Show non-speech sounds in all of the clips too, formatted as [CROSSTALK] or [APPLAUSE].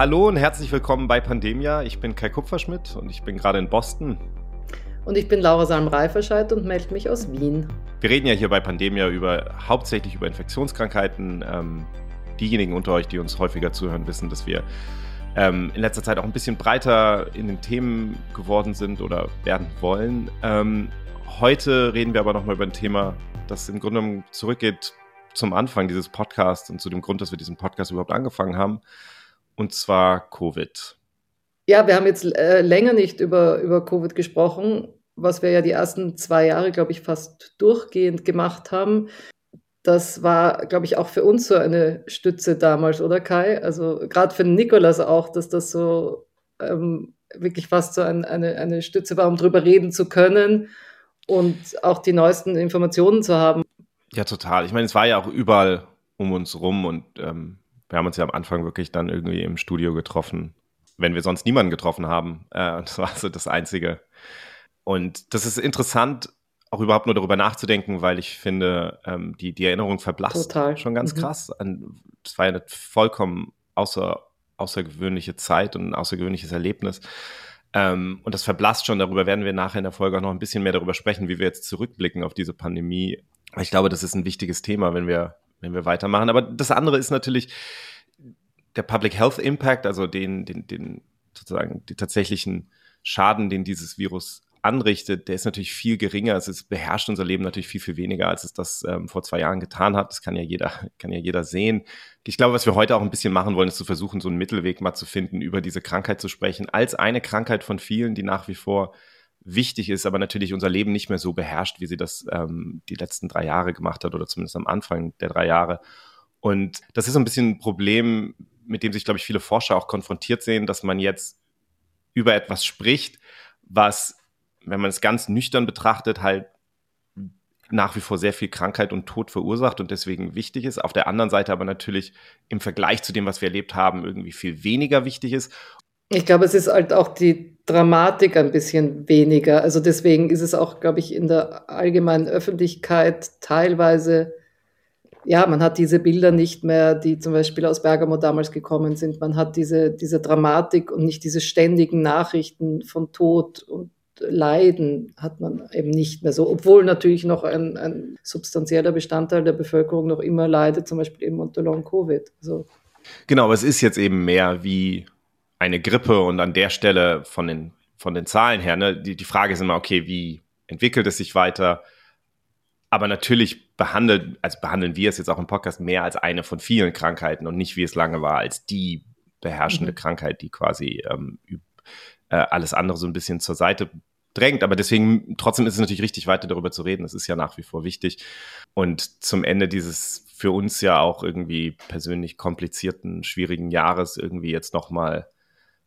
Hallo und herzlich willkommen bei Pandemia. Ich bin Kai Kupferschmidt und ich bin gerade in Boston. Und ich bin Laura Salm-Reiferscheid und melde mich aus Wien. Wir reden ja hier bei Pandemia über hauptsächlich über Infektionskrankheiten. Ähm, diejenigen unter euch, die uns häufiger zuhören, wissen, dass wir ähm, in letzter Zeit auch ein bisschen breiter in den Themen geworden sind oder werden wollen. Ähm, heute reden wir aber nochmal über ein Thema, das im Grunde genommen zurückgeht zum Anfang dieses Podcasts und zu dem Grund, dass wir diesen Podcast überhaupt angefangen haben. Und zwar Covid. Ja, wir haben jetzt äh, länger nicht über, über Covid gesprochen, was wir ja die ersten zwei Jahre, glaube ich, fast durchgehend gemacht haben. Das war, glaube ich, auch für uns so eine Stütze damals, oder Kai? Also gerade für Nikolas auch, dass das so ähm, wirklich fast so ein, eine, eine Stütze war, um drüber reden zu können und auch die neuesten Informationen zu haben. Ja, total. Ich meine, es war ja auch überall um uns rum und ähm, wir haben uns ja am Anfang wirklich dann irgendwie im Studio getroffen, wenn wir sonst niemanden getroffen haben. Äh, [LAUGHS] das war so das Einzige. Und das ist interessant, auch überhaupt nur darüber nachzudenken, weil ich finde, ähm, die, die Erinnerung verblasst Total. schon ganz mhm. krass. Das war ja eine vollkommen außer, außergewöhnliche Zeit und ein außergewöhnliches Erlebnis. Ähm, und das verblasst schon, darüber werden wir nachher in der Folge auch noch ein bisschen mehr darüber sprechen, wie wir jetzt zurückblicken auf diese Pandemie. Ich glaube, das ist ein wichtiges Thema, wenn wir, wenn wir weitermachen. Aber das andere ist natürlich der Public Health Impact, also den, den, den sozusagen die tatsächlichen Schaden, den dieses Virus anrichtet, der ist natürlich viel geringer. Es beherrscht unser Leben natürlich viel, viel weniger, als es das ähm, vor zwei Jahren getan hat. Das kann ja jeder, [LAUGHS] kann ja jeder sehen. Ich glaube, was wir heute auch ein bisschen machen wollen, ist zu versuchen, so einen Mittelweg mal zu finden, über diese Krankheit zu sprechen, als eine Krankheit von vielen, die nach wie vor wichtig ist, aber natürlich unser Leben nicht mehr so beherrscht, wie sie das ähm, die letzten drei Jahre gemacht hat oder zumindest am Anfang der drei Jahre. Und das ist so ein bisschen ein Problem, mit dem sich, glaube ich, viele Forscher auch konfrontiert sehen, dass man jetzt über etwas spricht, was wenn man es ganz nüchtern betrachtet, halt nach wie vor sehr viel Krankheit und Tod verursacht und deswegen wichtig ist. Auf der anderen Seite aber natürlich im Vergleich zu dem, was wir erlebt haben, irgendwie viel weniger wichtig ist. Ich glaube, es ist halt auch die Dramatik ein bisschen weniger. Also deswegen ist es auch, glaube ich, in der allgemeinen Öffentlichkeit teilweise, ja, man hat diese Bilder nicht mehr, die zum Beispiel aus Bergamo damals gekommen sind. Man hat diese, diese Dramatik und nicht diese ständigen Nachrichten von Tod und Leiden hat man eben nicht mehr so, obwohl natürlich noch ein, ein substanzieller Bestandteil der Bevölkerung noch immer leidet, zum Beispiel eben unter Long-Covid. Also genau, aber es ist jetzt eben mehr wie eine Grippe und an der Stelle von den, von den Zahlen her, ne, die, die Frage ist immer, okay, wie entwickelt es sich weiter? Aber natürlich behandelt, also behandeln wir es jetzt auch im Podcast mehr als eine von vielen Krankheiten und nicht wie es lange war, als die beherrschende mhm. Krankheit, die quasi ähm, äh, alles andere so ein bisschen zur Seite drängt. Aber deswegen, trotzdem ist es natürlich richtig, weiter darüber zu reden. Das ist ja nach wie vor wichtig. Und zum Ende dieses für uns ja auch irgendwie persönlich komplizierten, schwierigen Jahres irgendwie jetzt nochmal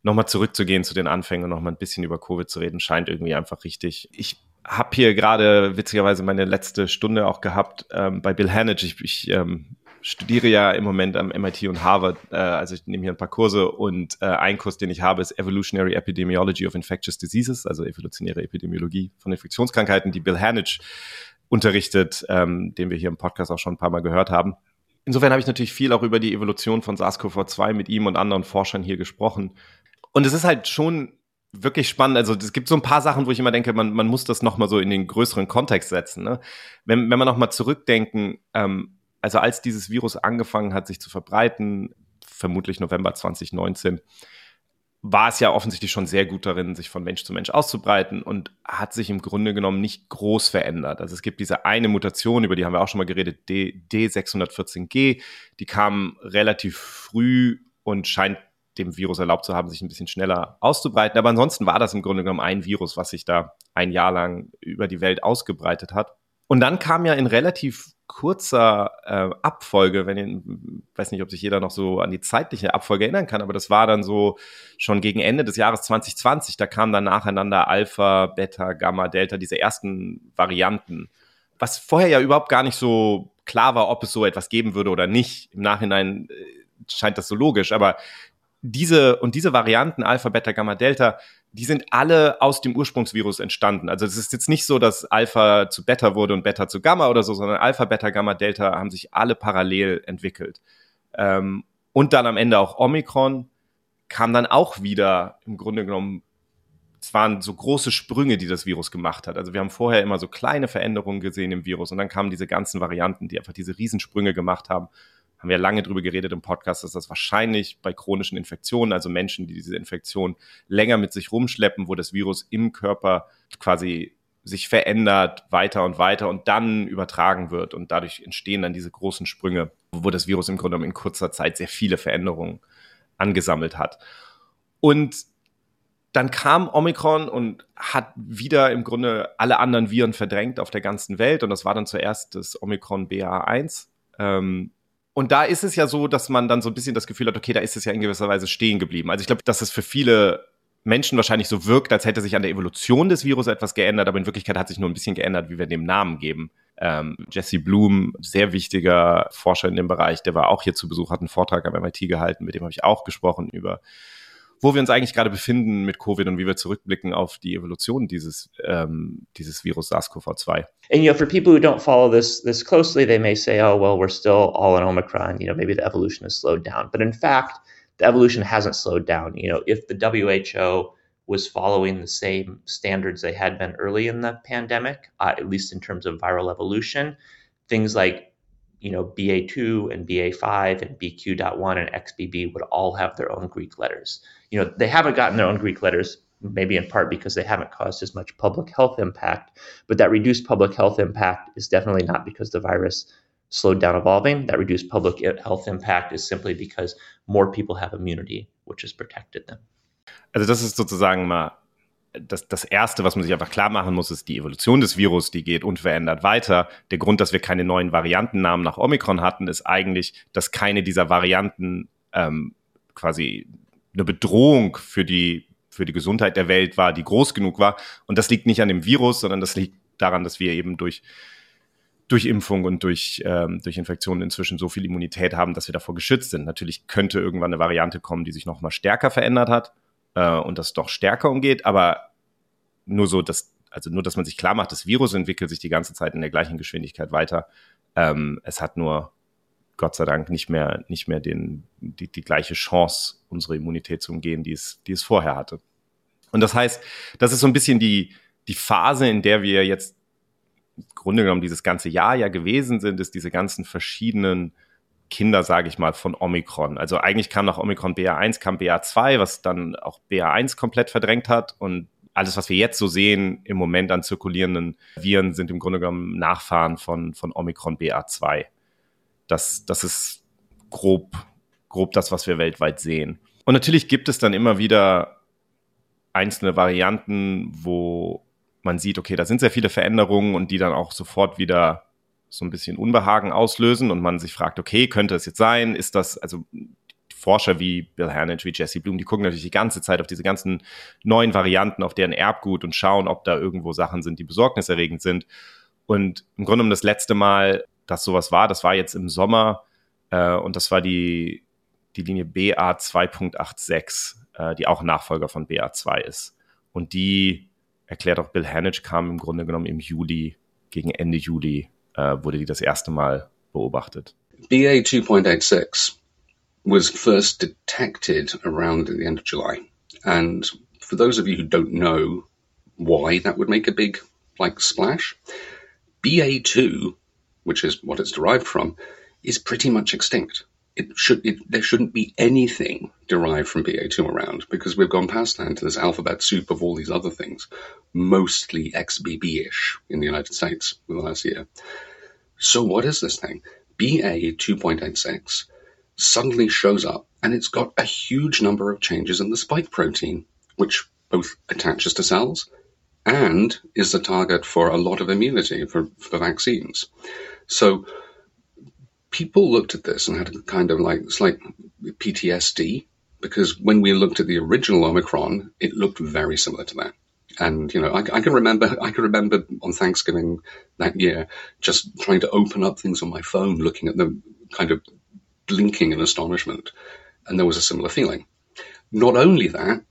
noch mal zurückzugehen zu den Anfängen und nochmal ein bisschen über Covid zu reden, scheint irgendwie einfach richtig. Ich habe hier gerade witzigerweise meine letzte Stunde auch gehabt ähm, bei Bill Hanage. Ich, ich ähm, studiere ja im Moment am MIT und Harvard, äh, also ich nehme hier ein paar Kurse und äh, ein Kurs, den ich habe, ist Evolutionary Epidemiology of Infectious Diseases, also evolutionäre Epidemiologie von Infektionskrankheiten, die Bill Hanage unterrichtet, ähm, den wir hier im Podcast auch schon ein paar Mal gehört haben. Insofern habe ich natürlich viel auch über die Evolution von SARS-CoV-2 mit ihm und anderen Forschern hier gesprochen. Und es ist halt schon wirklich spannend. Also es gibt so ein paar Sachen, wo ich immer denke, man, man muss das nochmal so in den größeren Kontext setzen. Ne? Wenn, wenn man nochmal zurückdenken, ähm, also als dieses Virus angefangen hat, sich zu verbreiten, vermutlich November 2019, war es ja offensichtlich schon sehr gut darin, sich von Mensch zu Mensch auszubreiten und hat sich im Grunde genommen nicht groß verändert. Also es gibt diese eine Mutation, über die haben wir auch schon mal geredet, D, D614G, die kam relativ früh und scheint dem Virus erlaubt zu haben, sich ein bisschen schneller auszubreiten. Aber ansonsten war das im Grunde genommen ein Virus, was sich da ein Jahr lang über die Welt ausgebreitet hat. Und dann kam ja in relativ kurzer äh, Abfolge, wenn ihr, weiß nicht, ob sich jeder noch so an die zeitliche Abfolge erinnern kann, aber das war dann so schon gegen Ende des Jahres 2020, da kamen dann nacheinander Alpha, Beta, Gamma, Delta, diese ersten Varianten, was vorher ja überhaupt gar nicht so klar war, ob es so etwas geben würde oder nicht. Im Nachhinein äh, scheint das so logisch, aber diese und diese Varianten Alpha, Beta, Gamma, Delta, die sind alle aus dem Ursprungsvirus entstanden. Also es ist jetzt nicht so, dass Alpha zu Beta wurde und Beta zu Gamma oder so, sondern Alpha, Beta, Gamma, Delta haben sich alle parallel entwickelt. Ähm, und dann am Ende auch Omikron kam dann auch wieder im Grunde genommen es waren so große Sprünge, die das Virus gemacht hat. Also wir haben vorher immer so kleine Veränderungen gesehen im Virus und dann kamen diese ganzen Varianten, die einfach diese Riesensprünge gemacht haben. Haben wir lange drüber geredet im Podcast, dass das wahrscheinlich bei chronischen Infektionen, also Menschen, die diese Infektion länger mit sich rumschleppen, wo das Virus im Körper quasi sich verändert weiter und weiter und dann übertragen wird und dadurch entstehen dann diese großen Sprünge, wo das Virus im Grunde genommen in kurzer Zeit sehr viele Veränderungen angesammelt hat. Und dann kam Omikron und hat wieder im Grunde alle anderen Viren verdrängt auf der ganzen Welt. Und das war dann zuerst das Omikron BA1. Ähm, und da ist es ja so, dass man dann so ein bisschen das Gefühl hat, okay, da ist es ja in gewisser Weise stehen geblieben. Also ich glaube, dass es für viele Menschen wahrscheinlich so wirkt, als hätte sich an der Evolution des Virus etwas geändert, aber in Wirklichkeit hat sich nur ein bisschen geändert, wie wir dem Namen geben. Ähm, Jesse Bloom, sehr wichtiger Forscher in dem Bereich, der war auch hier zu Besuch, hat einen Vortrag am MIT gehalten, mit dem habe ich auch gesprochen über wo wir uns eigentlich gerade befinden mit Covid und wie wir zurückblicken auf die Evolution dieses, ähm, dieses Virus SARS-CoV-2. And you know, for people who don't follow this this closely, they may say, "Oh, well, we're still all in Omicron. You know, maybe the evolution has slowed down." But in fact, the evolution hasn't slowed down. You know, if the WHO was following the same standards they had been early in the pandemic, uh, at least in terms of viral evolution, things like you know, BA2 and BA5 and BQ.1 and XBB would all have their own Greek letters. You know, they haven't gotten their own Greek letters, maybe in part because they haven't caused as much public health impact. But that reduced public health impact is definitely not because the virus slowed down evolving. That reduced public health impact is simply because more people have immunity, which has protected them. Also das ist sozusagen mal das, das Erste, was man sich einfach klar machen muss, ist die Evolution des Virus, die geht unverändert weiter. Der Grund, dass wir keine neuen Variantennamen nach Omikron hatten, ist eigentlich, dass keine dieser Varianten ähm, quasi eine Bedrohung für die, für die Gesundheit der Welt war, die groß genug war. Und das liegt nicht an dem Virus, sondern das liegt daran, dass wir eben durch, durch Impfung und durch, ähm, durch Infektionen inzwischen so viel Immunität haben, dass wir davor geschützt sind. Natürlich könnte irgendwann eine Variante kommen, die sich noch mal stärker verändert hat äh, und das doch stärker umgeht, aber nur so, dass, also nur, dass man sich klar macht, das Virus entwickelt sich die ganze Zeit in der gleichen Geschwindigkeit weiter. Ähm, es hat nur Gott sei Dank nicht mehr, nicht mehr den, die, die gleiche Chance, unsere Immunität zu umgehen, die es, die es vorher hatte. Und das heißt, das ist so ein bisschen die, die Phase, in der wir jetzt im Grunde genommen dieses ganze Jahr ja gewesen sind, ist diese ganzen verschiedenen Kinder, sage ich mal, von Omikron. Also eigentlich kam nach Omikron BA1, kam BA2, was dann auch BA1 komplett verdrängt hat. Und alles, was wir jetzt so sehen im Moment an zirkulierenden Viren, sind im Grunde genommen Nachfahren von, von Omikron BA2. Das, das ist grob, grob das, was wir weltweit sehen. Und natürlich gibt es dann immer wieder einzelne Varianten, wo man sieht, okay, da sind sehr viele Veränderungen und die dann auch sofort wieder so ein bisschen Unbehagen auslösen und man sich fragt, okay, könnte es jetzt sein? Ist das, also Forscher wie Bill Hanage, wie Jesse Bloom, die gucken natürlich die ganze Zeit auf diese ganzen neuen Varianten, auf deren Erbgut und schauen, ob da irgendwo Sachen sind, die besorgniserregend sind. Und im Grunde genommen das letzte Mal, dass sowas war, das war jetzt im Sommer äh, und das war die, die Linie BA 2.86, äh, die auch Nachfolger von BA2 ist. Und die, erklärt auch Bill Hanage, kam im Grunde genommen im Juli, gegen Ende Juli äh, wurde die das erste Mal beobachtet. BA 2.86 was first detected around the end of July. And for those of you who don't know why that would make a big like splash, BA2, which is what it's derived from, is pretty much extinct. It should it, there shouldn't be anything derived from BA2 around because we've gone past that into this alphabet soup of all these other things, mostly XBB-ish in the United States in the last year. So what is this thing? BA 2.86 suddenly shows up and it's got a huge number of changes in the spike protein, which both attaches to cells and is the target for a lot of immunity for, for vaccines. So people looked at this and had a kind of like it's like PTSD because when we looked at the original Omicron, it looked very similar to that. And you know, I, I, can remember, I can remember on Thanksgiving that year, just trying to open up things on my phone, looking at them, kind of blinking in astonishment, and there was a similar feeling. Not only that,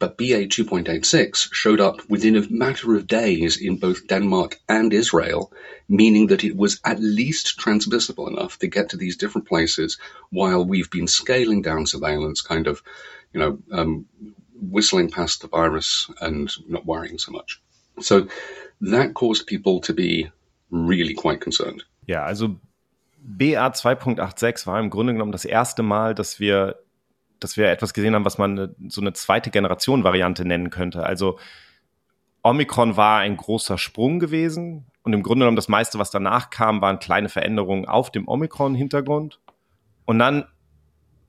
But BA 2.86 showed up within a matter of days in both Denmark and Israel, meaning that it was at least transmissible enough to get to these different places while we've been scaling down surveillance, kind of, you know, um, whistling past the virus and not worrying so much. So that caused people to be really quite concerned. Ja, also BA 2.86 war im Grunde genommen das erste Mal, dass wir dass wir etwas gesehen haben, was man eine, so eine zweite Generation Variante nennen könnte. Also Omikron war ein großer Sprung gewesen und im Grunde genommen das meiste, was danach kam, waren kleine Veränderungen auf dem Omikron-Hintergrund. Und dann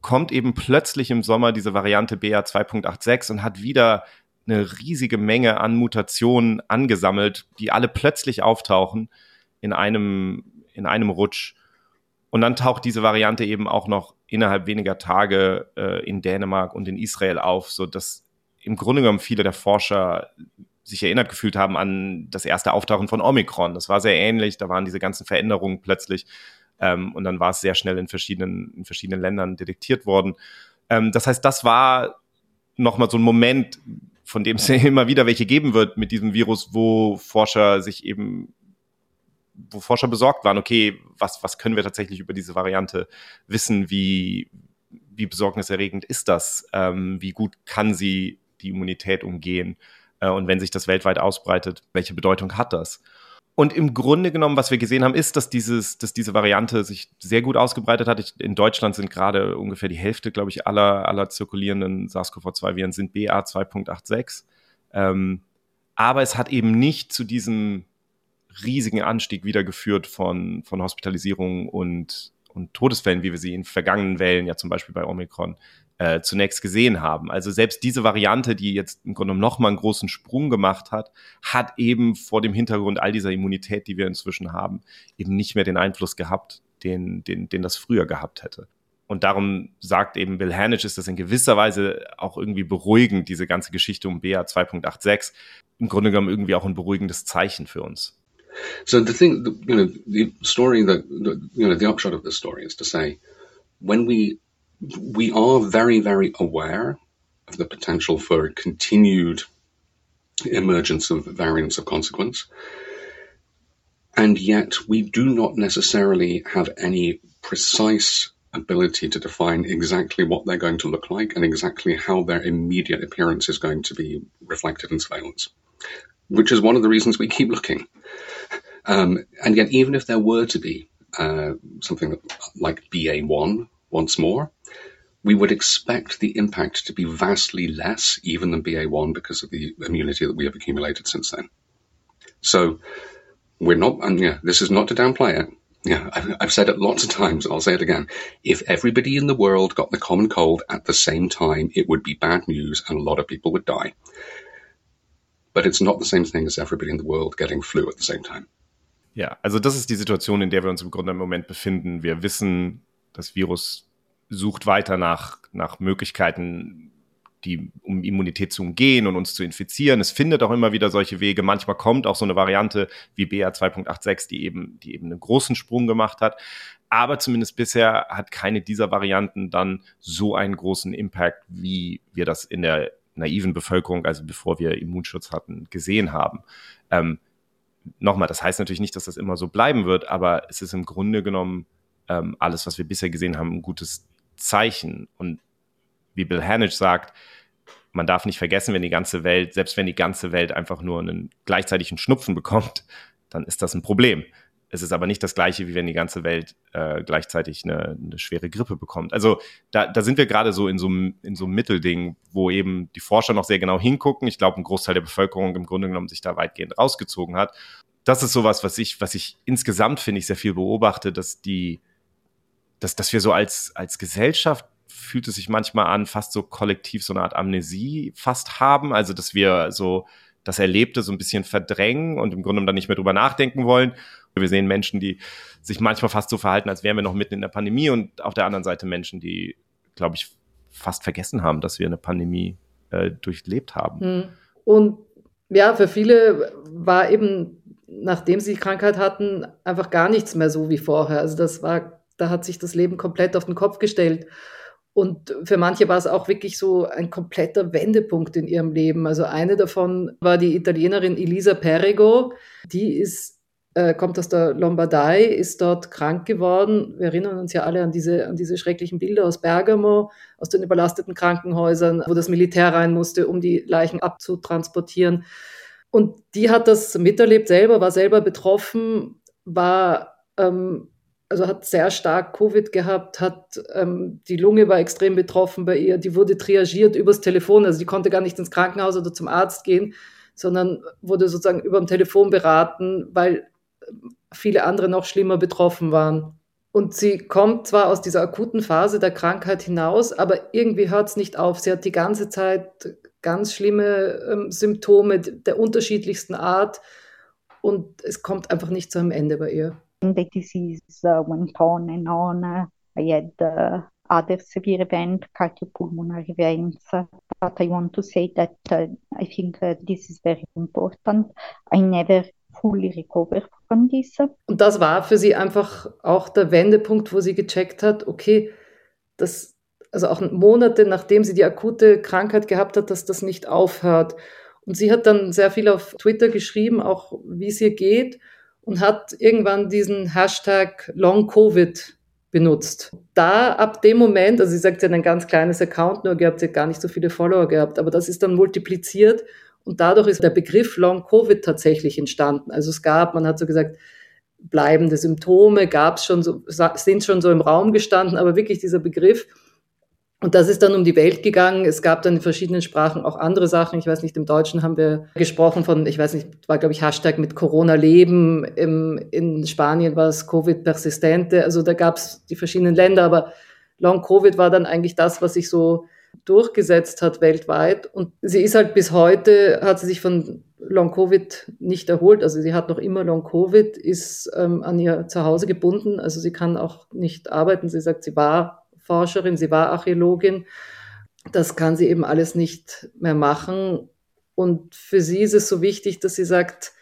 kommt eben plötzlich im Sommer diese Variante BA 2.86 und hat wieder eine riesige Menge an Mutationen angesammelt, die alle plötzlich auftauchen in einem, in einem Rutsch. Und dann taucht diese Variante eben auch noch innerhalb weniger Tage äh, in Dänemark und in Israel auf, so dass im Grunde genommen viele der Forscher sich erinnert gefühlt haben an das erste Auftauchen von Omikron. Das war sehr ähnlich, da waren diese ganzen Veränderungen plötzlich ähm, und dann war es sehr schnell in verschiedenen, in verschiedenen Ländern detektiert worden. Ähm, das heißt, das war nochmal so ein Moment, von dem es ja [LAUGHS] immer wieder welche geben wird mit diesem Virus, wo Forscher sich eben wo Forscher besorgt waren, okay, was, was können wir tatsächlich über diese Variante wissen, wie, wie besorgniserregend ist das, ähm, wie gut kann sie die Immunität umgehen äh, und wenn sich das weltweit ausbreitet, welche Bedeutung hat das? Und im Grunde genommen, was wir gesehen haben, ist, dass, dieses, dass diese Variante sich sehr gut ausgebreitet hat. In Deutschland sind gerade ungefähr die Hälfte, glaube ich, aller, aller zirkulierenden SARS-CoV-2-Viren sind BA 2.86. Ähm, aber es hat eben nicht zu diesem riesigen Anstieg wiedergeführt von, von Hospitalisierungen und, und Todesfällen, wie wir sie in vergangenen Wellen, ja zum Beispiel bei Omikron, äh, zunächst gesehen haben. Also selbst diese Variante, die jetzt im Grunde noch mal einen großen Sprung gemacht hat, hat eben vor dem Hintergrund all dieser Immunität, die wir inzwischen haben, eben nicht mehr den Einfluss gehabt, den, den, den das früher gehabt hätte. Und darum sagt eben Bill Hanich, ist das in gewisser Weise auch irgendwie beruhigend, diese ganze Geschichte um BA 2.86. Im Grunde genommen irgendwie auch ein beruhigendes Zeichen für uns. So the thing, you know, the story that, the, you know, the upshot of the story is to say, when we, we are very, very aware of the potential for continued emergence of variants of consequence. And yet we do not necessarily have any precise ability to define exactly what they're going to look like and exactly how their immediate appearance is going to be reflected in surveillance, which is one of the reasons we keep looking. Um, and yet, even if there were to be uh, something like BA1 once more, we would expect the impact to be vastly less even than BA1 because of the immunity that we have accumulated since then. So we're not, and yeah, this is not to downplay it. Yeah, I've, I've said it lots of times and I'll say it again. If everybody in the world got the common cold at the same time, it would be bad news and a lot of people would die. But it's not the same thing as everybody in the world getting flu at the same time. Ja, also das ist die Situation, in der wir uns im Grunde im Moment befinden. Wir wissen, das Virus sucht weiter nach, nach Möglichkeiten, die, um Immunität zu umgehen und uns zu infizieren. Es findet auch immer wieder solche Wege. Manchmal kommt auch so eine Variante wie BA 2.86, die eben, die eben einen großen Sprung gemacht hat. Aber zumindest bisher hat keine dieser Varianten dann so einen großen Impact, wie wir das in der naiven Bevölkerung, also bevor wir Immunschutz hatten, gesehen haben. Ähm, nochmal, das heißt natürlich nicht, dass das immer so bleiben wird, aber es ist im Grunde genommen ähm, alles, was wir bisher gesehen haben, ein gutes Zeichen. Und wie Bill Hanich sagt, man darf nicht vergessen, wenn die ganze Welt, selbst wenn die ganze Welt einfach nur einen gleichzeitigen Schnupfen bekommt, dann ist das ein Problem. Es ist aber nicht das gleiche, wie wenn die ganze Welt äh, gleichzeitig eine, eine, schwere Grippe bekommt. Also da, da sind wir gerade so in so, in so einem Mittelding, wo eben die Forscher noch sehr genau hingucken. Ich glaube, ein Großteil der Bevölkerung im Grunde genommen sich da weitgehend rausgezogen hat. Das ist sowas, was ich, was ich insgesamt finde ich sehr viel beobachte, dass die, dass, dass wir so als, als Gesellschaft fühlt es sich manchmal an, fast so kollektiv so eine Art Amnesie fast haben. Also, dass wir so das Erlebte so ein bisschen verdrängen und im Grunde dann nicht mehr drüber nachdenken wollen. Wir sehen Menschen, die sich manchmal fast so verhalten, als wären wir noch mitten in der Pandemie und auf der anderen Seite Menschen, die, glaube ich, fast vergessen haben, dass wir eine Pandemie äh, durchlebt haben. Hm. Und ja, für viele war eben, nachdem sie Krankheit hatten, einfach gar nichts mehr so wie vorher. Also das war, da hat sich das Leben komplett auf den Kopf gestellt. Und für manche war es auch wirklich so ein kompletter Wendepunkt in ihrem Leben. Also eine davon war die Italienerin Elisa Perego. Die ist, äh, kommt aus der Lombardei, ist dort krank geworden. Wir erinnern uns ja alle an diese, an diese schrecklichen Bilder aus Bergamo, aus den überlasteten Krankenhäusern, wo das Militär rein musste, um die Leichen abzutransportieren. Und die hat das miterlebt selber, war selber betroffen, war ähm, also hat sehr stark Covid gehabt, hat ähm, die Lunge war extrem betroffen bei ihr, die wurde triagiert übers Telefon, also die konnte gar nicht ins Krankenhaus oder zum Arzt gehen, sondern wurde sozusagen über dem Telefon beraten, weil viele andere noch schlimmer betroffen waren. Und sie kommt zwar aus dieser akuten Phase der Krankheit hinaus, aber irgendwie hört es nicht auf. Sie hat die ganze Zeit ganz schlimme ähm, Symptome der unterschiedlichsten Art und es kommt einfach nicht zu einem Ende bei ihr. the disease uh, went on and on. Uh, I had uh, other severe events, cardiopulmonary events, but I want to say that uh, I think uh, this is very important. I never fully recovered from this. Und das war für sie einfach auch der Wendepunkt, wo sie gecheckt hat, okay, das, also auch Monate nachdem sie die akute Krankheit gehabt hat, dass das nicht aufhört. Und sie hat dann sehr viel auf Twitter geschrieben, auch wie es ihr geht und hat irgendwann diesen Hashtag Long Covid benutzt. Da ab dem Moment, also sie sagt, sie hat ein ganz kleines Account nur gehabt, sie hat gar nicht so viele Follower gehabt, aber das ist dann multipliziert und dadurch ist der Begriff Long Covid tatsächlich entstanden. Also es gab, man hat so gesagt, bleibende Symptome gab es schon so, sind schon so im Raum gestanden, aber wirklich dieser Begriff und das ist dann um die Welt gegangen. Es gab dann in verschiedenen Sprachen auch andere Sachen. Ich weiß nicht, im Deutschen haben wir gesprochen von, ich weiß nicht, war glaube ich Hashtag mit Corona leben. Im, in Spanien war es Covid persistente. Also da gab es die verschiedenen Länder, aber Long Covid war dann eigentlich das, was sich so durchgesetzt hat weltweit. Und sie ist halt bis heute, hat sie sich von Long Covid nicht erholt. Also sie hat noch immer Long Covid, ist ähm, an ihr Zuhause gebunden. Also sie kann auch nicht arbeiten. Sie sagt, sie war Forscherin, sie war Archäologin. Das kann sie eben alles nicht mehr machen. Und für sie ist es so wichtig, dass sie sagt,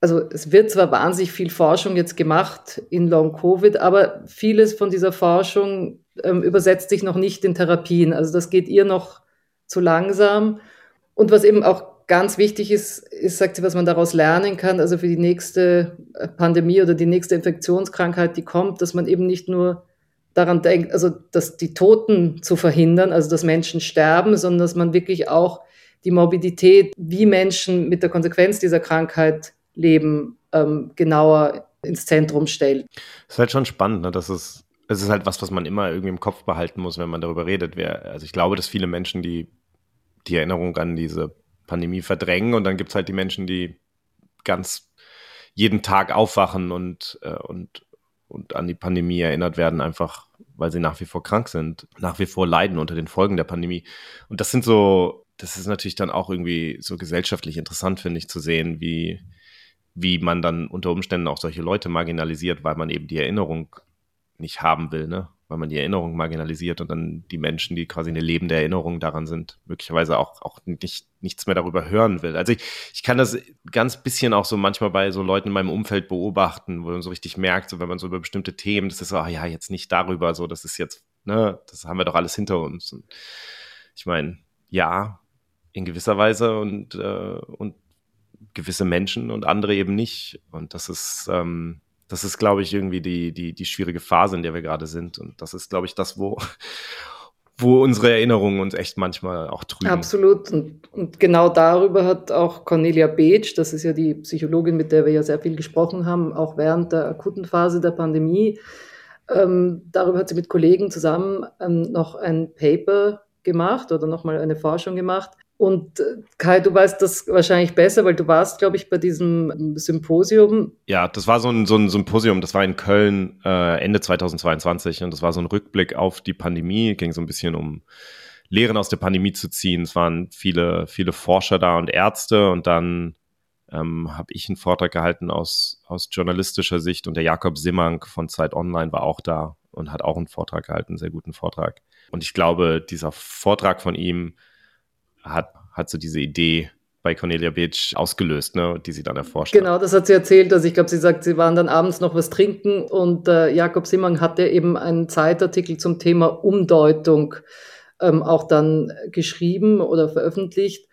also es wird zwar wahnsinnig viel Forschung jetzt gemacht in Long Covid, aber vieles von dieser Forschung ähm, übersetzt sich noch nicht in Therapien. Also das geht ihr noch zu langsam. Und was eben auch ganz wichtig ist, ist, sagt sie, was man daraus lernen kann, also für die nächste äh, Pandemie oder die nächste Infektionskrankheit, die kommt, dass man eben nicht nur daran denkt, also dass die Toten zu verhindern, also dass Menschen sterben, sondern dass man wirklich auch die Morbidität, wie Menschen mit der Konsequenz dieser Krankheit leben, ähm, genauer ins Zentrum stellt. Das ist halt schon spannend, ne? dass es, es ist halt was, was man immer irgendwie im Kopf behalten muss, wenn man darüber redet. Also ich glaube, dass viele Menschen die, die Erinnerung an diese Pandemie verdrängen und dann gibt es halt die Menschen, die ganz jeden Tag aufwachen und, äh, und und an die Pandemie erinnert werden, einfach weil sie nach wie vor krank sind, nach wie vor leiden unter den Folgen der Pandemie. Und das sind so, das ist natürlich dann auch irgendwie so gesellschaftlich interessant, finde ich, zu sehen, wie, wie man dann unter Umständen auch solche Leute marginalisiert, weil man eben die Erinnerung nicht haben will, ne? weil man die Erinnerung marginalisiert und dann die Menschen, die quasi eine lebende Erinnerung daran sind, möglicherweise auch, auch nicht, nichts mehr darüber hören will. Also ich, ich kann das ganz bisschen auch so manchmal bei so Leuten in meinem Umfeld beobachten, wo man so richtig merkt, so wenn man so über bestimmte Themen, das ist so, ah ja, jetzt nicht darüber, so, das ist jetzt, ne, das haben wir doch alles hinter uns. Und ich meine, ja, in gewisser Weise und, äh, und gewisse Menschen und andere eben nicht. Und das ist, ähm, das ist, glaube ich, irgendwie die, die, die schwierige Phase, in der wir gerade sind. Und das ist, glaube ich, das, wo, [LAUGHS] wo unsere Erinnerungen uns echt manchmal auch trüben. Absolut. Und, und, genau darüber hat auch Cornelia Beetsch, das ist ja die Psychologin, mit der wir ja sehr viel gesprochen haben, auch während der akuten Phase der Pandemie, ähm, darüber hat sie mit Kollegen zusammen ähm, noch ein Paper gemacht oder nochmal eine Forschung gemacht, und äh, Kai, du weißt das wahrscheinlich besser, weil du warst, glaube ich, bei diesem Symposium. Ja, das war so ein, so ein Symposium, das war in Köln äh, Ende 2022 und das war so ein Rückblick auf die Pandemie, ging so ein bisschen um Lehren aus der Pandemie zu ziehen. Es waren viele, viele Forscher da und Ärzte und dann ähm, habe ich einen Vortrag gehalten aus, aus journalistischer Sicht und der Jakob Simmank von Zeit Online war auch da und hat auch einen Vortrag gehalten, einen sehr guten Vortrag. Und ich glaube, dieser Vortrag von ihm hat, hat so diese Idee bei Cornelia Beetsch ausgelöst, ne, die sie dann erforscht Genau, das hat sie erzählt. Also ich glaube, sie sagt, sie waren dann abends noch was trinken und äh, Jakob Simmang hatte eben einen Zeitartikel zum Thema Umdeutung ähm, auch dann geschrieben oder veröffentlicht.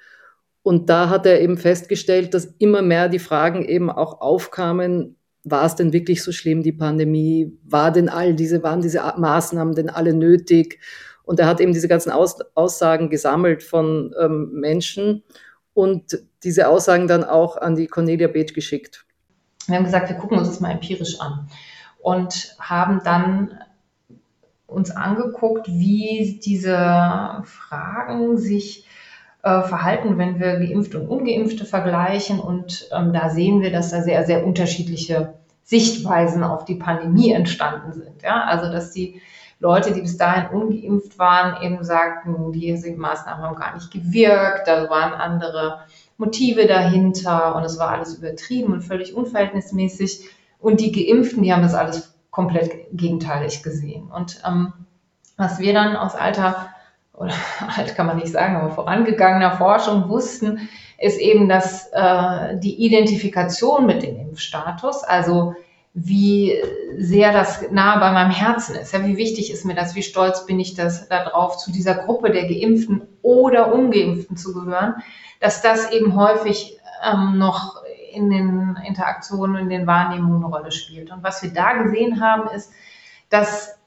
Und da hat er eben festgestellt, dass immer mehr die Fragen eben auch aufkamen, war es denn wirklich so schlimm, die Pandemie? War denn all diese, waren diese Maßnahmen denn alle nötig? Und er hat eben diese ganzen Aus Aussagen gesammelt von ähm, Menschen und diese Aussagen dann auch an die Cornelia Beeth geschickt. Wir haben gesagt, wir gucken uns das mal empirisch an und haben dann uns angeguckt, wie diese Fragen sich äh, verhalten, wenn wir Geimpfte und Ungeimpfte vergleichen. Und ähm, da sehen wir, dass da sehr, sehr unterschiedliche Sichtweisen auf die Pandemie entstanden sind. Ja? Also, dass die Leute, die bis dahin ungeimpft waren, eben sagten, diese Maßnahmen haben gar nicht gewirkt, da waren andere Motive dahinter und es war alles übertrieben und völlig unverhältnismäßig. Und die Geimpften, die haben das alles komplett gegenteilig gesehen. Und ähm, was wir dann aus alter, [LAUGHS] oder alt kann man nicht sagen, aber vorangegangener Forschung wussten, ist eben, dass äh, die Identifikation mit dem Impfstatus, also wie sehr das nahe bei meinem Herzen ist. Ja, wie wichtig ist mir das? Wie stolz bin ich das darauf, zu dieser Gruppe der Geimpften oder Ungeimpften zu gehören, dass das eben häufig ähm, noch in den Interaktionen, in den Wahrnehmungen eine Rolle spielt. Und was wir da gesehen haben, ist, dass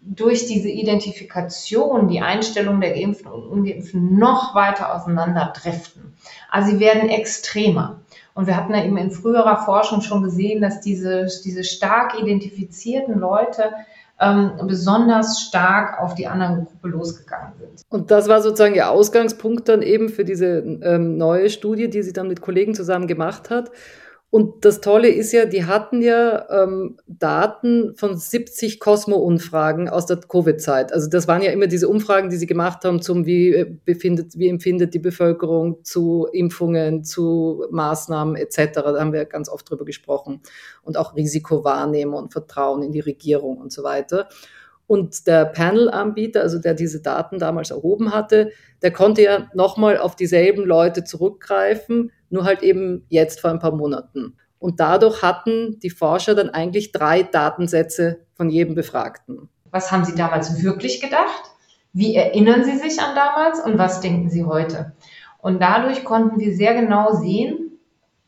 durch diese Identifikation die Einstellungen der Geimpften und Ungeimpften noch weiter auseinanderdriften. Also sie werden extremer. Und wir hatten ja eben in früherer Forschung schon gesehen, dass diese, diese stark identifizierten Leute ähm, besonders stark auf die anderen Gruppe losgegangen sind. Und das war sozusagen Ihr Ausgangspunkt dann eben für diese ähm, neue Studie, die sie dann mit Kollegen zusammen gemacht hat. Und das Tolle ist ja, die hatten ja ähm, Daten von 70 Cosmo-Umfragen aus der Covid-Zeit. Also das waren ja immer diese Umfragen, die sie gemacht haben zum, wie, äh, befindet, wie empfindet die Bevölkerung zu Impfungen, zu Maßnahmen etc. Da haben wir ganz oft drüber gesprochen. Und auch Risikowahrnehmung und Vertrauen in die Regierung und so weiter. Und der Panel-Anbieter, also der diese Daten damals erhoben hatte, der konnte ja nochmal auf dieselben Leute zurückgreifen, nur halt eben jetzt vor ein paar Monaten. Und dadurch hatten die Forscher dann eigentlich drei Datensätze von jedem Befragten. Was haben Sie damals wirklich gedacht? Wie erinnern Sie sich an damals und was denken Sie heute? Und dadurch konnten wir sehr genau sehen,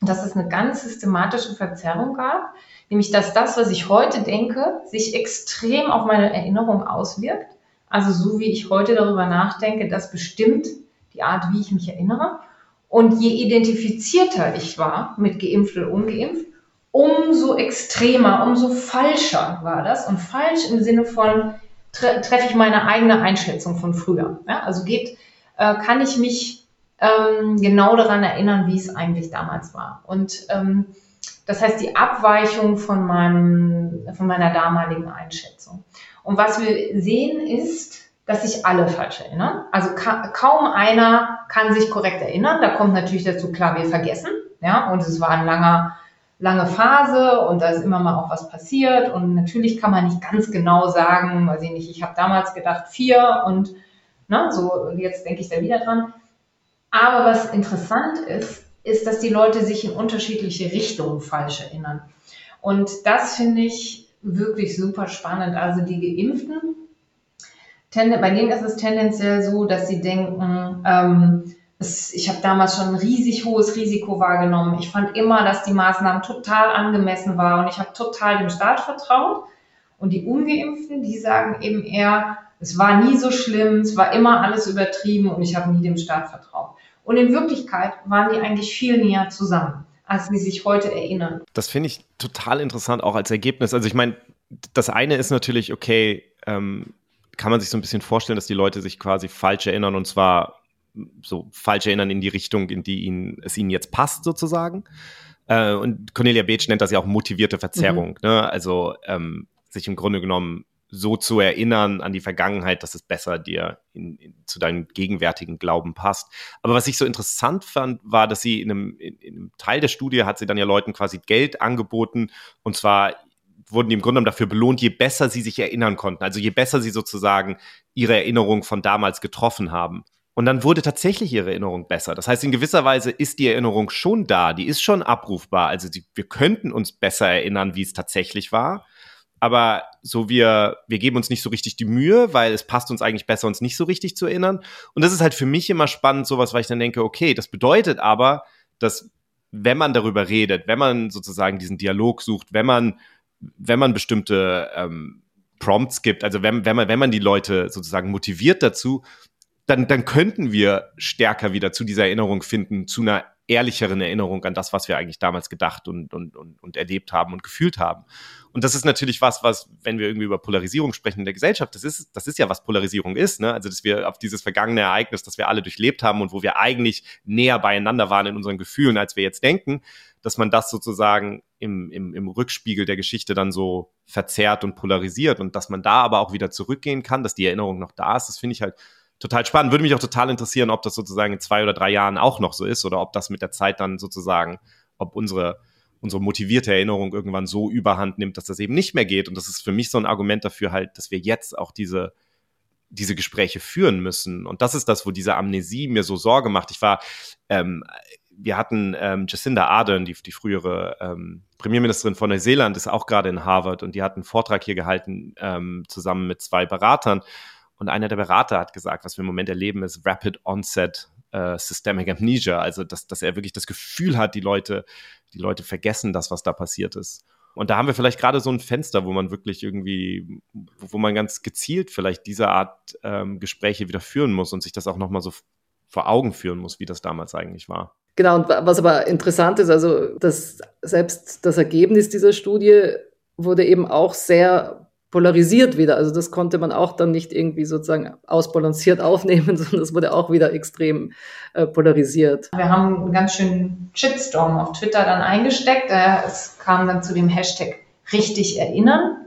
dass es eine ganz systematische Verzerrung gab, nämlich dass das, was ich heute denke, sich extrem auf meine Erinnerung auswirkt. Also so wie ich heute darüber nachdenke, das bestimmt die Art, wie ich mich erinnere. Und je identifizierter ich war mit geimpft oder ungeimpft, umso extremer, umso falscher war das. Und falsch im Sinne von tre treffe ich meine eigene Einschätzung von früher. Ja, also geht, äh, kann ich mich ähm, genau daran erinnern, wie es eigentlich damals war. Und ähm, das heißt, die Abweichung von, meinem, von meiner damaligen Einschätzung. Und was wir sehen ist, dass sich alle falsch erinnern. Also ka kaum einer kann sich korrekt erinnern. Da kommt natürlich dazu, klar, wir vergessen. Ja, und es war eine lange, lange Phase und da ist immer mal auch was passiert. Und natürlich kann man nicht ganz genau sagen, weiß ich nicht, ich habe damals gedacht vier und ne, so, jetzt denke ich da wieder dran. Aber was interessant ist, ist, dass die Leute sich in unterschiedliche Richtungen falsch erinnern. Und das finde ich wirklich super spannend. Also die Geimpften, bei denen ist es tendenziell so, dass sie denken, ähm, es, ich habe damals schon ein riesig hohes Risiko wahrgenommen. Ich fand immer, dass die Maßnahmen total angemessen waren und ich habe total dem Staat vertraut. Und die Ungeimpften, die sagen eben eher, es war nie so schlimm, es war immer alles übertrieben und ich habe nie dem Staat vertraut. Und in Wirklichkeit waren die eigentlich viel näher zusammen, als sie sich heute erinnern. Das finde ich total interessant, auch als Ergebnis. Also ich meine, das eine ist natürlich, okay, ähm, kann man sich so ein bisschen vorstellen, dass die Leute sich quasi falsch erinnern und zwar so falsch erinnern in die Richtung, in die ihnen, es ihnen jetzt passt, sozusagen. Äh, und Cornelia Beetsch nennt das ja auch motivierte Verzerrung. Mhm. Ne? Also ähm, sich im Grunde genommen so zu erinnern an die Vergangenheit, dass es besser dir in, in, zu deinem gegenwärtigen Glauben passt. Aber was ich so interessant fand, war, dass sie in einem, in, in einem Teil der Studie hat sie dann ja Leuten quasi Geld angeboten und zwar wurden die im Grunde genommen dafür belohnt, je besser sie sich erinnern konnten. Also je besser sie sozusagen ihre Erinnerung von damals getroffen haben. Und dann wurde tatsächlich ihre Erinnerung besser. Das heißt, in gewisser Weise ist die Erinnerung schon da, die ist schon abrufbar. Also die, wir könnten uns besser erinnern, wie es tatsächlich war. Aber so wir, wir geben uns nicht so richtig die Mühe, weil es passt uns eigentlich besser, uns nicht so richtig zu erinnern. Und das ist halt für mich immer spannend, sowas, weil ich dann denke, okay, das bedeutet aber, dass wenn man darüber redet, wenn man sozusagen diesen Dialog sucht, wenn man, wenn man bestimmte ähm, Prompts gibt, also wenn, wenn man, wenn man die Leute sozusagen motiviert dazu, dann, dann könnten wir stärker wieder zu dieser Erinnerung finden, zu einer ehrlicheren Erinnerung an das, was wir eigentlich damals gedacht und, und, und, und erlebt haben und gefühlt haben. Und das ist natürlich was, was, wenn wir irgendwie über Polarisierung sprechen in der Gesellschaft, das ist, das ist ja, was Polarisierung ist, ne? Also, dass wir auf dieses vergangene Ereignis, das wir alle durchlebt haben und wo wir eigentlich näher beieinander waren in unseren Gefühlen, als wir jetzt denken, dass man das sozusagen im, im, im Rückspiegel der Geschichte dann so verzerrt und polarisiert und dass man da aber auch wieder zurückgehen kann, dass die Erinnerung noch da ist, das finde ich halt total spannend. Würde mich auch total interessieren, ob das sozusagen in zwei oder drei Jahren auch noch so ist oder ob das mit der Zeit dann sozusagen, ob unsere, unsere motivierte Erinnerung irgendwann so überhand nimmt, dass das eben nicht mehr geht. Und das ist für mich so ein Argument dafür halt, dass wir jetzt auch diese, diese Gespräche führen müssen. Und das ist das, wo diese Amnesie mir so Sorge macht. Ich war, ähm, wir hatten ähm, Jacinda Ardern, die, die frühere ähm, Premierministerin von Neuseeland, ist auch gerade in Harvard und die hat einen Vortrag hier gehalten, ähm, zusammen mit zwei Beratern. Und einer der Berater hat gesagt, was wir im Moment erleben, ist Rapid Onset äh, Systemic Amnesia. Also, dass, dass er wirklich das Gefühl hat, die Leute, die Leute vergessen das, was da passiert ist. Und da haben wir vielleicht gerade so ein Fenster, wo man wirklich irgendwie, wo man ganz gezielt vielleicht diese Art ähm, Gespräche wieder führen muss und sich das auch nochmal so vor Augen führen muss, wie das damals eigentlich war. Genau, und was aber interessant ist, also dass selbst das Ergebnis dieser Studie wurde eben auch sehr polarisiert wieder. Also das konnte man auch dann nicht irgendwie sozusagen ausbalanciert [LAUGHS] aufnehmen, sondern das wurde auch wieder extrem äh, polarisiert. Wir haben einen ganz schönen Shitstorm auf Twitter dann eingesteckt. Äh, es kam dann zu dem Hashtag richtig erinnern.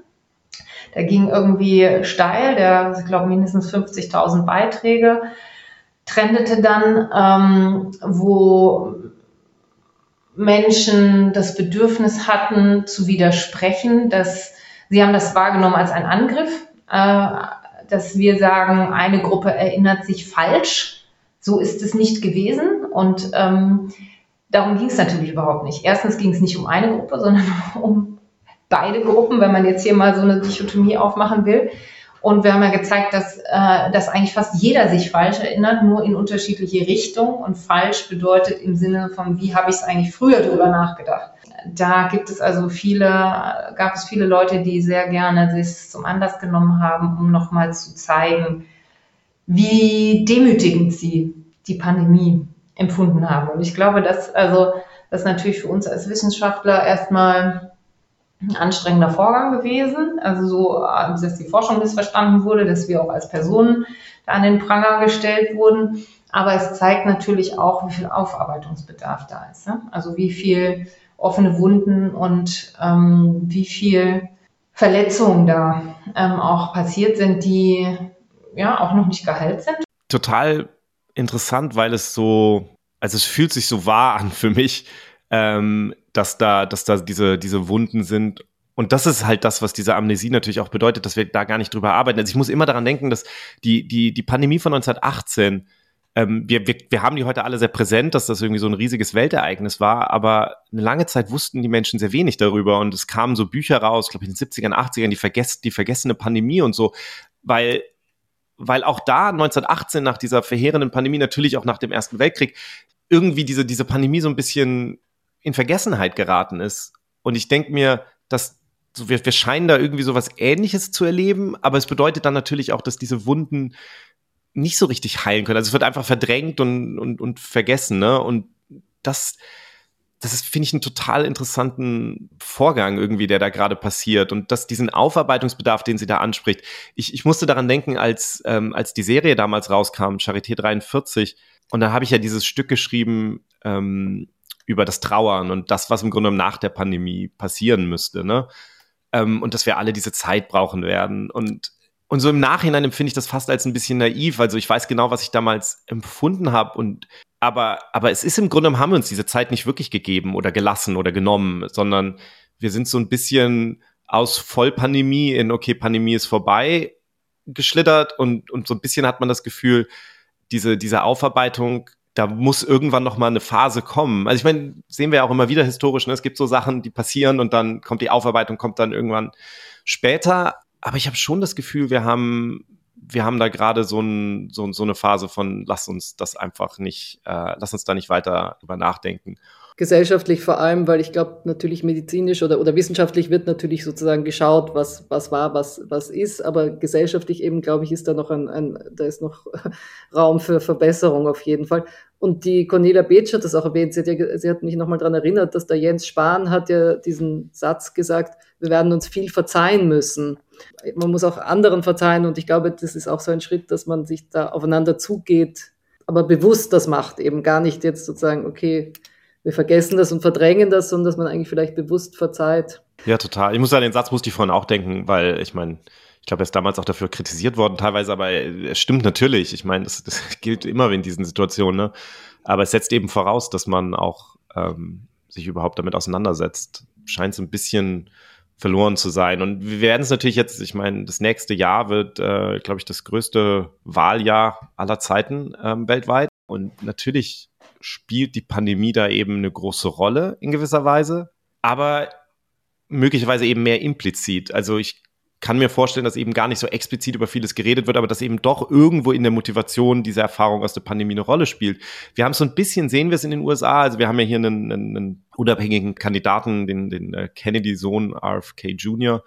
Der ging irgendwie steil, der, ich glaube, mindestens 50.000 Beiträge, trendete dann, ähm, wo Menschen das Bedürfnis hatten, zu widersprechen, dass Sie haben das wahrgenommen als einen Angriff, äh, dass wir sagen, eine Gruppe erinnert sich falsch. So ist es nicht gewesen. Und ähm, darum ging es natürlich überhaupt nicht. Erstens ging es nicht um eine Gruppe, sondern [LAUGHS] um beide Gruppen, wenn man jetzt hier mal so eine Dichotomie aufmachen will. Und wir haben ja gezeigt, dass, äh, dass eigentlich fast jeder sich falsch erinnert, nur in unterschiedliche Richtungen. Und falsch bedeutet im Sinne von, wie habe ich es eigentlich früher drüber nachgedacht da gibt es also viele, gab es viele Leute, die sehr gerne sich zum Anlass genommen haben, um nochmal zu zeigen, wie demütigend sie die Pandemie empfunden haben. Und ich glaube, dass also das natürlich für uns als Wissenschaftler erstmal ein anstrengender Vorgang gewesen. Also so, dass die Forschung missverstanden wurde, dass wir auch als Personen da an den Pranger gestellt wurden. Aber es zeigt natürlich auch, wie viel Aufarbeitungsbedarf da ist. Ne? Also wie viel offene Wunden und ähm, wie viel Verletzungen da ähm, auch passiert sind, die ja auch noch nicht geheilt sind. Total interessant, weil es so, also es fühlt sich so wahr an für mich, ähm, dass da, dass da diese, diese Wunden sind. Und das ist halt das, was diese Amnesie natürlich auch bedeutet, dass wir da gar nicht drüber arbeiten. Also ich muss immer daran denken, dass die, die, die Pandemie von 1918 ähm, wir, wir, wir haben die heute alle sehr präsent, dass das irgendwie so ein riesiges Weltereignis war, aber eine lange Zeit wussten die Menschen sehr wenig darüber und es kamen so Bücher raus, glaube ich in den 70ern, 80ern, die, vergess die vergessene Pandemie und so, weil weil auch da 1918 nach dieser verheerenden Pandemie, natürlich auch nach dem Ersten Weltkrieg, irgendwie diese, diese Pandemie so ein bisschen in Vergessenheit geraten ist. Und ich denke mir, dass so, wir, wir scheinen da irgendwie so was Ähnliches zu erleben, aber es bedeutet dann natürlich auch, dass diese Wunden nicht so richtig heilen können. Also es wird einfach verdrängt und, und, und vergessen, ne? Und das, das ist, finde ich, einen total interessanten Vorgang irgendwie, der da gerade passiert. Und dass diesen Aufarbeitungsbedarf, den sie da anspricht, ich, ich musste daran denken, als, ähm, als die Serie damals rauskam, Charité 43, und da habe ich ja dieses Stück geschrieben ähm, über das Trauern und das, was im Grunde nach der Pandemie passieren müsste, ne? Ähm, und dass wir alle diese Zeit brauchen werden. Und und so im Nachhinein empfinde ich das fast als ein bisschen naiv. Also ich weiß genau, was ich damals empfunden habe und aber, aber es ist im Grunde, haben wir uns diese Zeit nicht wirklich gegeben oder gelassen oder genommen, sondern wir sind so ein bisschen aus Vollpandemie in, okay, Pandemie ist vorbei geschlittert und, und so ein bisschen hat man das Gefühl, diese, diese Aufarbeitung, da muss irgendwann noch mal eine Phase kommen. Also ich meine, sehen wir ja auch immer wieder historisch, ne? es gibt so Sachen, die passieren und dann kommt die Aufarbeitung, kommt dann irgendwann später. Aber ich habe schon das Gefühl, wir haben wir haben da gerade so, ein, so, so eine Phase von, lass uns das einfach nicht, äh, lass uns da nicht weiter über nachdenken gesellschaftlich vor allem, weil ich glaube, natürlich medizinisch oder, oder wissenschaftlich wird natürlich sozusagen geschaut, was, was war, was, was ist, aber gesellschaftlich eben, glaube ich, ist da noch ein, ein, da ist noch [LAUGHS] Raum für Verbesserung auf jeden Fall. Und die Cornelia Beetsch hat das auch erwähnt, sie hat, ja, sie hat mich nochmal daran erinnert, dass der Jens Spahn hat ja diesen Satz gesagt, wir werden uns viel verzeihen müssen. Man muss auch anderen verzeihen und ich glaube, das ist auch so ein Schritt, dass man sich da aufeinander zugeht, aber bewusst das macht, eben gar nicht jetzt sozusagen, okay, wir vergessen das und verdrängen das, sondern dass man eigentlich vielleicht bewusst verzeiht. Ja, total. Ich muss an den Satz musste ich vorhin auch denken, weil ich meine, ich glaube, er ist damals auch dafür kritisiert worden, teilweise, aber es stimmt natürlich. Ich meine, das, das [LAUGHS] gilt immer in diesen Situationen, ne? Aber es setzt eben voraus, dass man auch ähm, sich überhaupt damit auseinandersetzt. Scheint so ein bisschen verloren zu sein. Und wir werden es natürlich jetzt, ich meine, das nächste Jahr wird, äh, glaube ich, das größte Wahljahr aller Zeiten ähm, weltweit. Und natürlich spielt die Pandemie da eben eine große Rolle in gewisser Weise, aber möglicherweise eben mehr implizit. Also ich kann mir vorstellen, dass eben gar nicht so explizit über vieles geredet wird, aber dass eben doch irgendwo in der Motivation diese Erfahrung aus der Pandemie eine Rolle spielt. Wir haben so ein bisschen, sehen wir es in den USA, also wir haben ja hier einen, einen unabhängigen Kandidaten, den, den äh, Kennedy-Sohn RFK Jr.,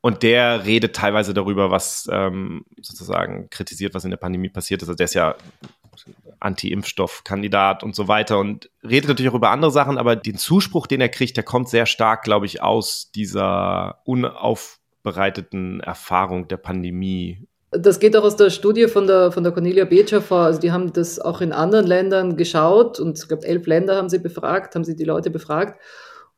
und der redet teilweise darüber, was ähm, sozusagen kritisiert, was in der Pandemie passiert ist. Also der ist ja Anti-Impfstoff-Kandidat und so weiter und redet natürlich auch über andere Sachen, aber den Zuspruch, den er kriegt, der kommt sehr stark, glaube ich, aus dieser unaufbereiteten Erfahrung der Pandemie. Das geht auch aus der Studie von der, von der Cornelia Beecher vor. Also die haben das auch in anderen Ländern geschaut und ich glaube, elf Länder haben sie befragt, haben sie die Leute befragt.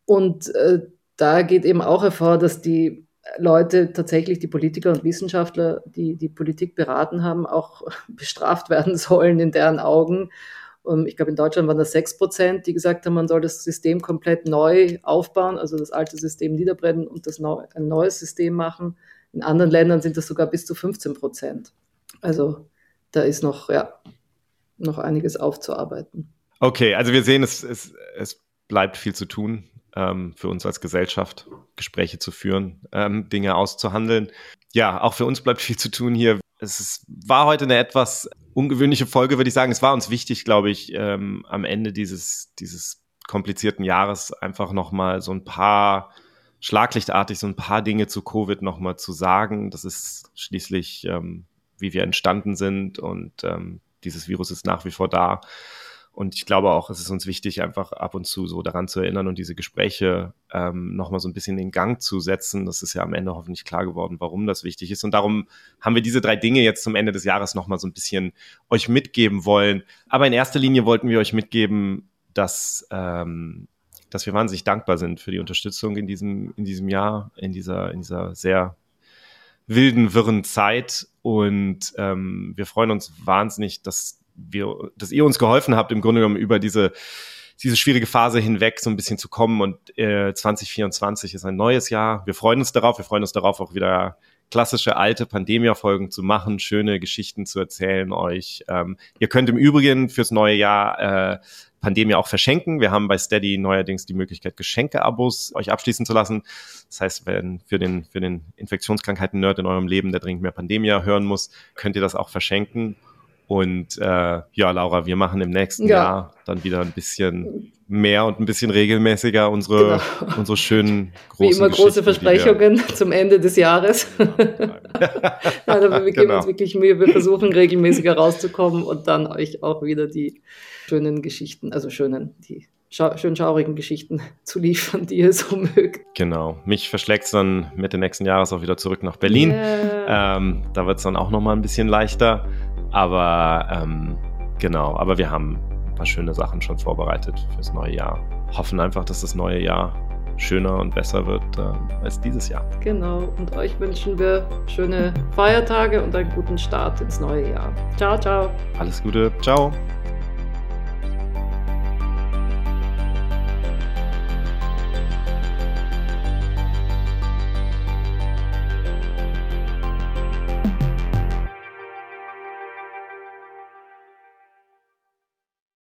Und äh, da geht eben auch hervor, dass die Leute tatsächlich, die Politiker und Wissenschaftler, die die Politik beraten haben, auch [LAUGHS] bestraft werden sollen in deren Augen. Ähm, ich glaube, in Deutschland waren das sechs Prozent, die gesagt haben, man soll das System komplett neu aufbauen, also das alte System niederbrennen und das neu, ein neues System machen. In anderen Ländern sind das sogar bis zu 15 Prozent. Also da ist noch, ja, noch einiges aufzuarbeiten. Okay, also wir sehen, es, es, es bleibt viel zu tun ähm, für uns als Gesellschaft, Gespräche zu führen, ähm, Dinge auszuhandeln. Ja, auch für uns bleibt viel zu tun hier. Es ist, war heute eine etwas ungewöhnliche Folge, würde ich sagen. Es war uns wichtig, glaube ich, ähm, am Ende dieses, dieses komplizierten Jahres einfach nochmal so ein paar schlaglichtartig so ein paar Dinge zu Covid nochmal zu sagen. Das ist schließlich, ähm, wie wir entstanden sind und ähm, dieses Virus ist nach wie vor da. Und ich glaube auch, es ist uns wichtig, einfach ab und zu so daran zu erinnern und diese Gespräche ähm, nochmal so ein bisschen in Gang zu setzen. Das ist ja am Ende hoffentlich klar geworden, warum das wichtig ist. Und darum haben wir diese drei Dinge jetzt zum Ende des Jahres nochmal so ein bisschen euch mitgeben wollen. Aber in erster Linie wollten wir euch mitgeben, dass, ähm, dass wir wahnsinnig dankbar sind für die Unterstützung in diesem, in diesem Jahr, in dieser, in dieser sehr wilden, wirren Zeit. Und ähm, wir freuen uns wahnsinnig, dass wir, dass ihr uns geholfen habt, im Grunde genommen über diese, diese schwierige Phase hinweg so ein bisschen zu kommen. Und äh, 2024 ist ein neues Jahr. Wir freuen uns darauf. Wir freuen uns darauf, auch wieder klassische alte Pandemia-Folgen zu machen, schöne Geschichten zu erzählen euch. Ähm, ihr könnt im Übrigen fürs neue Jahr äh, Pandemia auch verschenken. Wir haben bei Steady neuerdings die Möglichkeit, Geschenke-Abos euch abschließen zu lassen. Das heißt, wenn für den, für den Infektionskrankheiten-Nerd in eurem Leben, der dringend mehr Pandemia hören muss, könnt ihr das auch verschenken. Und äh, ja, Laura, wir machen im nächsten ja. Jahr dann wieder ein bisschen mehr und ein bisschen regelmäßiger unsere, genau. unsere schönen großen Wie immer große Versprechungen zum Ende des Jahres. [LAUGHS] also wir geben genau. uns wirklich Mühe, wir versuchen regelmäßiger rauszukommen und dann euch auch wieder die schönen Geschichten, also schönen, die scha schön schaurigen Geschichten zu liefern, die ihr so mögt. Genau. Mich verschlägt es dann Mitte nächsten Jahres auch wieder zurück nach Berlin. Yeah. Ähm, da wird es dann auch nochmal ein bisschen leichter. Aber ähm, genau, aber wir haben ein paar schöne Sachen schon vorbereitet fürs neue Jahr. Hoffen einfach, dass das neue Jahr schöner und besser wird äh, als dieses Jahr. Genau, und euch wünschen wir schöne Feiertage und einen guten Start ins neue Jahr. Ciao, ciao. Alles Gute, ciao.